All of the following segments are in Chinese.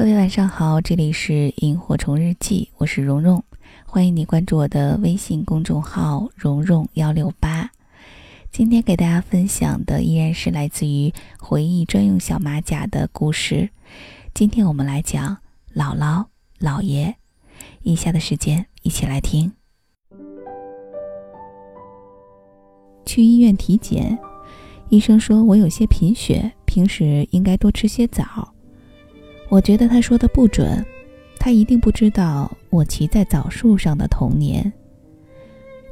各位晚上好，这里是萤火虫日记，我是蓉蓉，欢迎你关注我的微信公众号蓉蓉幺六八。今天给大家分享的依然是来自于回忆专用小马甲的故事。今天我们来讲姥姥、姥爷。以下的时间一起来听。去医院体检，医生说我有些贫血，平时应该多吃些枣。我觉得他说的不准，他一定不知道我骑在枣树上的童年。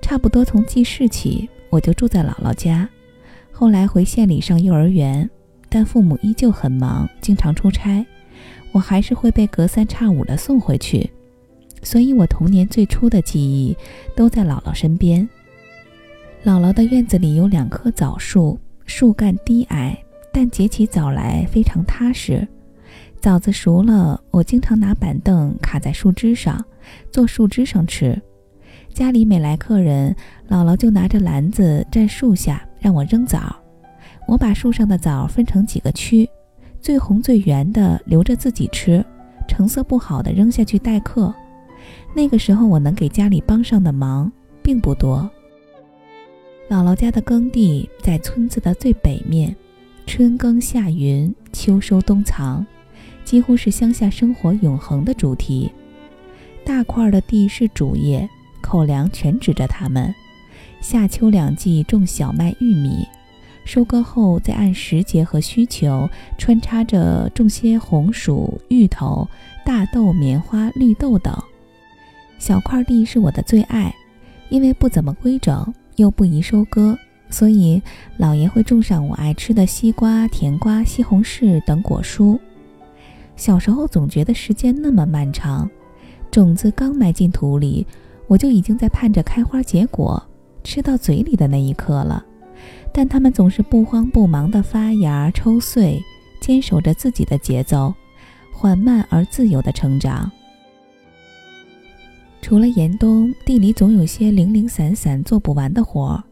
差不多从记事起，我就住在姥姥家，后来回县里上幼儿园，但父母依旧很忙，经常出差，我还是会被隔三差五的送回去，所以我童年最初的记忆都在姥姥身边。姥姥的院子里有两棵枣树，树干低矮，但结起枣来非常踏实。枣子熟了，我经常拿板凳卡在树枝上，坐树枝上吃。家里每来客人，姥姥就拿着篮子站树下让我扔枣。我把树上的枣分成几个区，最红最圆的留着自己吃，成色不好的扔下去待客。那个时候我能给家里帮上的忙并不多。姥姥家的耕地在村子的最北面，春耕夏耘，秋收冬藏。几乎是乡下生活永恒的主题。大块的地是主业，口粮全指着他们。夏秋两季种小麦、玉米，收割后再按时节和需求穿插着种些红薯、芋头、大豆、棉花、绿豆等。小块地是我的最爱，因为不怎么规整，又不宜收割，所以姥爷会种上我爱吃的西瓜、甜瓜、西红柿等果蔬。小时候总觉得时间那么漫长，种子刚埋进土里，我就已经在盼着开花结果，吃到嘴里的那一刻了。但它们总是不慌不忙地发芽抽穗，坚守着自己的节奏，缓慢而自由地成长。除了严冬，地里总有些零零散散做不完的活儿，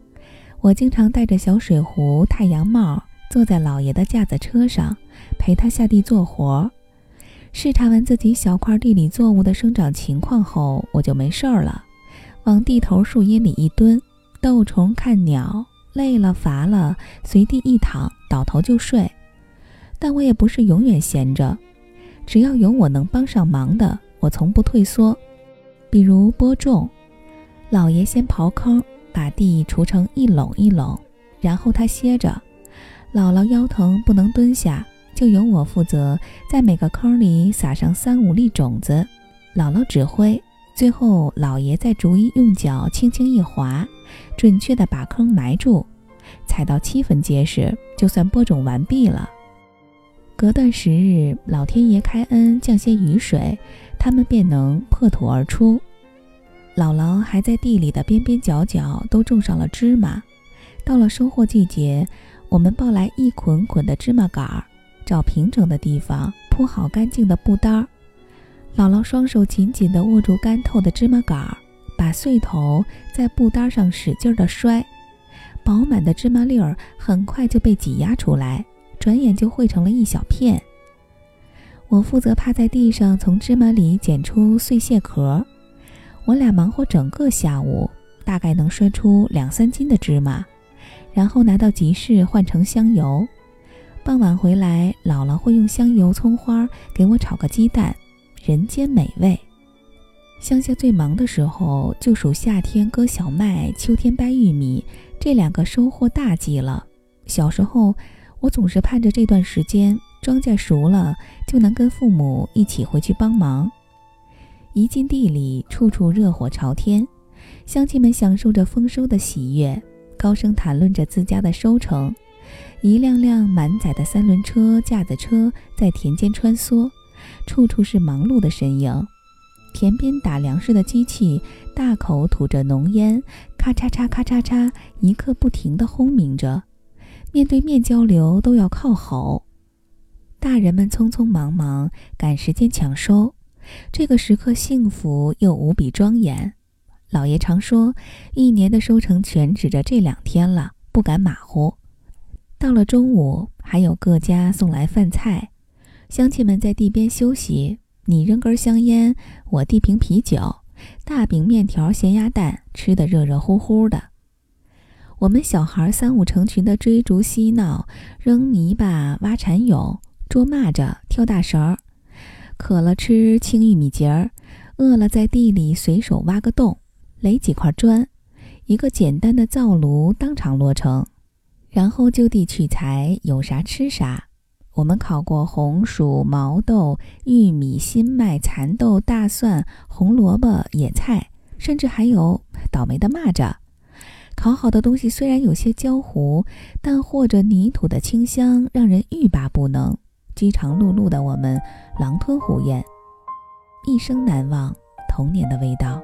我经常带着小水壶、太阳帽，坐在老爷的架子车上，陪他下地做活儿。视察完自己小块地里作物的生长情况后，我就没事儿了，往地头树荫里一蹲，逗虫看鸟，累了乏了，随地一躺，倒头就睡。但我也不是永远闲着，只要有我能帮上忙的，我从不退缩。比如播种，老爷先刨坑，把地锄成一垄一垄，然后他歇着，姥姥腰疼不能蹲下。就由我负责，在每个坑里撒上三五粒种子，姥姥指挥，最后老爷再逐一用脚轻轻一划，准确地把坑埋住，踩到七分结实，就算播种完毕了。隔段时日，老天爷开恩降些雨水，它们便能破土而出。姥姥还在地里的边边角角都种上了芝麻，到了收获季节，我们抱来一捆捆的芝麻杆儿。找平整的地方铺好干净的布单儿，姥姥双手紧紧地握住干透的芝麻杆儿，把穗头在布单上使劲地摔，饱满的芝麻粒儿很快就被挤压出来，转眼就汇成了一小片。我负责趴在地上从芝麻里捡出碎屑壳，我俩忙活整个下午，大概能摔出两三斤的芝麻，然后拿到集市换成香油。傍晚回来，姥姥会用香油、葱花给我炒个鸡蛋，人间美味。乡下最忙的时候，就属夏天割小麦、秋天掰玉米这两个收获大季了。小时候，我总是盼着这段时间，庄稼熟了，就能跟父母一起回去帮忙。一进地里，处处热火朝天，乡亲们享受着丰收的喜悦，高声谈论着自家的收成。一辆辆满载的三轮车、架子车在田间穿梭，处处是忙碌的身影。田边打粮食的机器大口吐着浓烟，咔嚓嚓、咔嚓嚓，一刻不停地轰鸣着。面对面交流都要靠吼。大人们匆匆忙忙赶时间抢收，这个时刻幸福又无比庄严。老爷常说，一年的收成全指着这两天了，不敢马虎。到了中午，还有各家送来饭菜，乡亲们在地边休息，你扔根香烟，我递瓶啤酒，大饼、面条、咸鸭蛋，吃得热热乎乎的。我们小孩三五成群的追逐嬉闹，扔泥巴、挖蚕蛹、捉蚂蚱、跳大绳儿。渴了吃青玉米节儿，饿了在地里随手挖个洞，垒几块砖，一个简单的灶炉当场落成，然后就地取材，有啥吃啥。我们烤过红薯、毛豆、玉米、新麦、蚕豆、大蒜、红萝卜、野菜，甚至还有倒霉的蚂蚱。烤好的东西虽然有些焦糊，但和着泥土的清香让人欲罢不能。饥肠辘辘的我们狼吞虎咽，一生难忘童年的味道。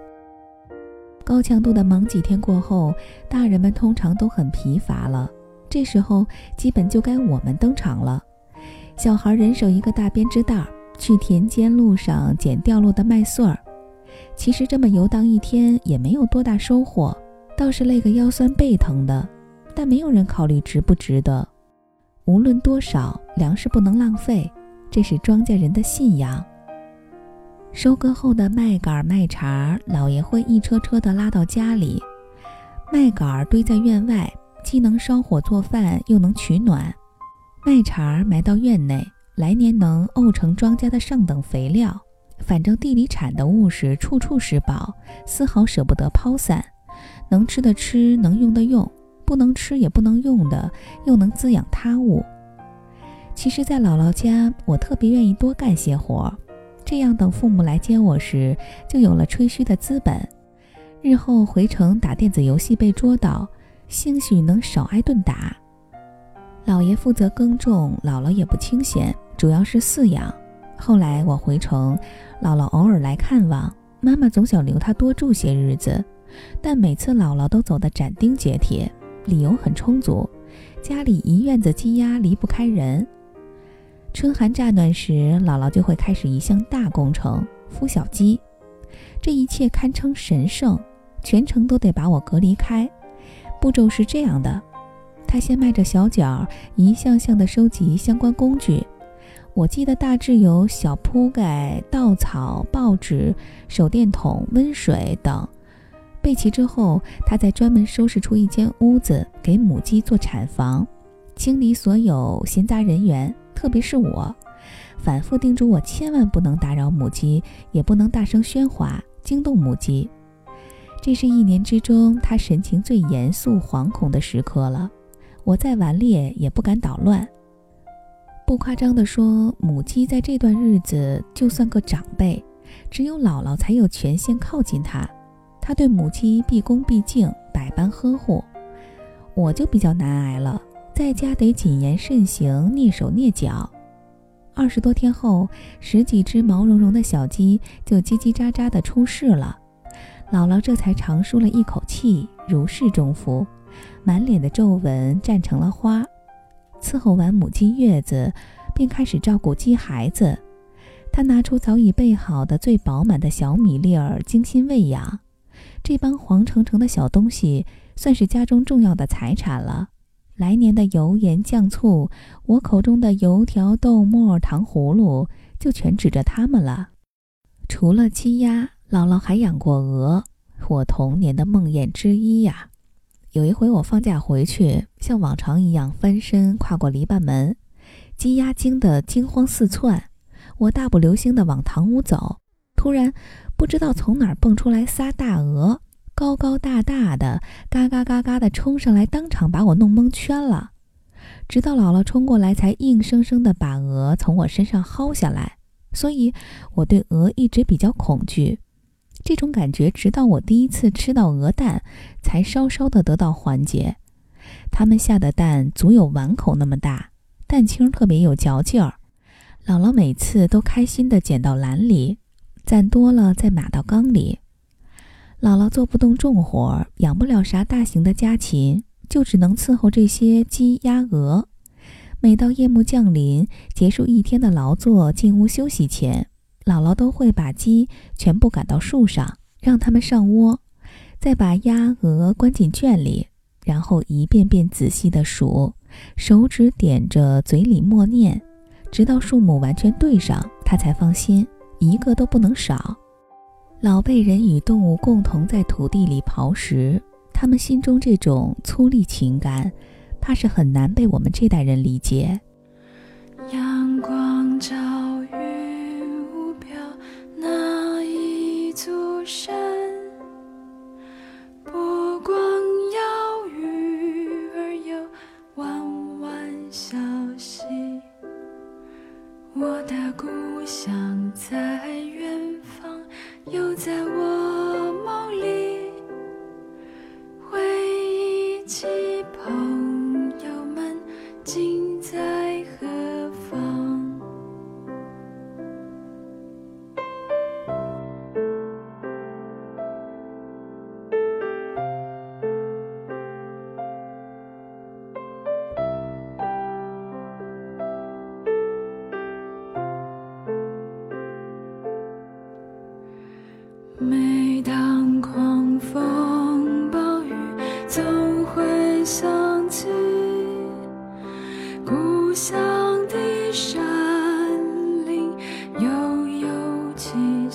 高强度的忙几天过后，大人们通常都很疲乏了，这时候基本就该我们登场了。小孩人手一个大编织袋，去田间路上捡掉落的麦穗儿。其实这么游荡一天也没有多大收获，倒是累个腰酸背疼的。但没有人考虑值不值得。无论多少，粮食不能浪费，这是庄稼人的信仰。收割后的麦秆麦茬，老爷会一车车的拉到家里。麦秆堆在院外，既能烧火做饭，又能取暖。麦茬埋到院内，来年能沤成庄稼的上等肥料。反正地里产的物是处处是宝，丝毫舍不得抛散。能吃的吃，能用的用，不能吃也不能用的，又能滋养他物。其实，在姥姥家，我特别愿意多干些活，这样等父母来接我时，就有了吹嘘的资本。日后回城打电子游戏被捉到，兴许能少挨顿打。姥爷负责耕种，姥姥也不清闲，主要是饲养。后来我回城，姥姥偶尔来看望，妈妈总想留她多住些日子，但每次姥姥都走得斩钉截铁，理由很充足：家里一院子鸡鸭离不开人。春寒乍暖时，姥姥就会开始一项大工程——孵小鸡。这一切堪称神圣，全程都得把我隔离开。步骤是这样的。他先迈着小脚，一项项地收集相关工具。我记得大致有小铺盖、稻草、报纸、手电筒、温水等。备齐之后，他再专门收拾出一间屋子给母鸡做产房，清理所有闲杂人员，特别是我，反复叮嘱我千万不能打扰母鸡，也不能大声喧哗，惊动母鸡。这是一年之中他神情最严肃、惶恐的时刻了。我再顽劣也不敢捣乱。不夸张地说，母鸡在这段日子就算个长辈，只有姥姥才有权限靠近它。它对母鸡毕恭毕敬，百般呵护。我就比较难挨了，在家得谨言慎行，蹑手蹑脚。二十多天后，十几只毛茸茸的小鸡就叽叽喳喳地出世了。姥姥这才长舒了一口气，如释重负。满脸的皱纹绽成了花，伺候完母鸡月子，便开始照顾鸡孩子。他拿出早已备好的最饱满的小米粒儿，精心喂养。这帮黄澄澄的小东西，算是家中重要的财产了。来年的油盐酱醋，我口中的油条、豆沫、糖葫芦，就全指着他们了。除了鸡鸭，姥姥还养过鹅，我童年的梦魇之一呀。有一回我放假回去，像往常一样翻身跨过篱笆门，鸡鸭惊得惊慌四窜。我大步流星地往堂屋走，突然不知道从哪儿蹦出来仨大鹅，高高大大的，嘎嘎嘎嘎地冲上来，当场把我弄蒙圈了。直到姥姥冲过来，才硬生生地把鹅从我身上薅下来。所以我对鹅一直比较恐惧。这种感觉，直到我第一次吃到鹅蛋，才稍稍的得到缓解。他们下的蛋足有碗口那么大，蛋清特别有嚼劲儿。姥姥每次都开心的捡到篮里，攒多了再码到缸里。姥姥做不动重活，养不了啥大型的家禽，就只能伺候这些鸡鸭鹅。每到夜幕降临，结束一天的劳作，进屋休息前。姥姥都会把鸡全部赶到树上，让它们上窝，再把鸭鹅关进圈里，然后一遍遍仔细地数，手指点着，嘴里默念：“直到数目完全对上，他才放心，一个都不能少。老辈人与动物共同在土地里刨食，他们心中这种粗粝情感，怕是很难被我们这代人理解。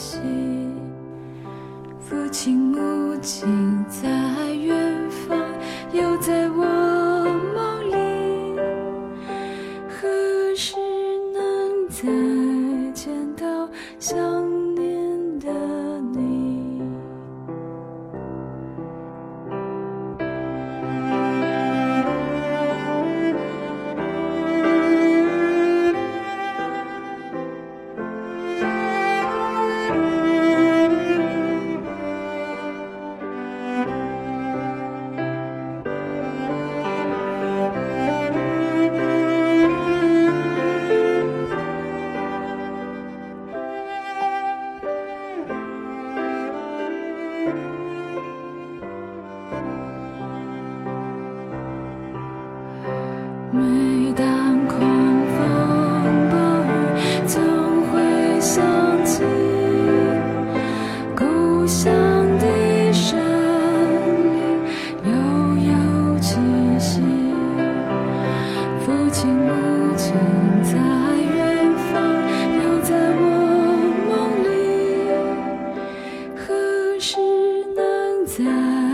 息。父亲母亲在每当狂风暴雨总会想起故乡的山林悠悠气息父亲母亲在远方留在我梦里何时能再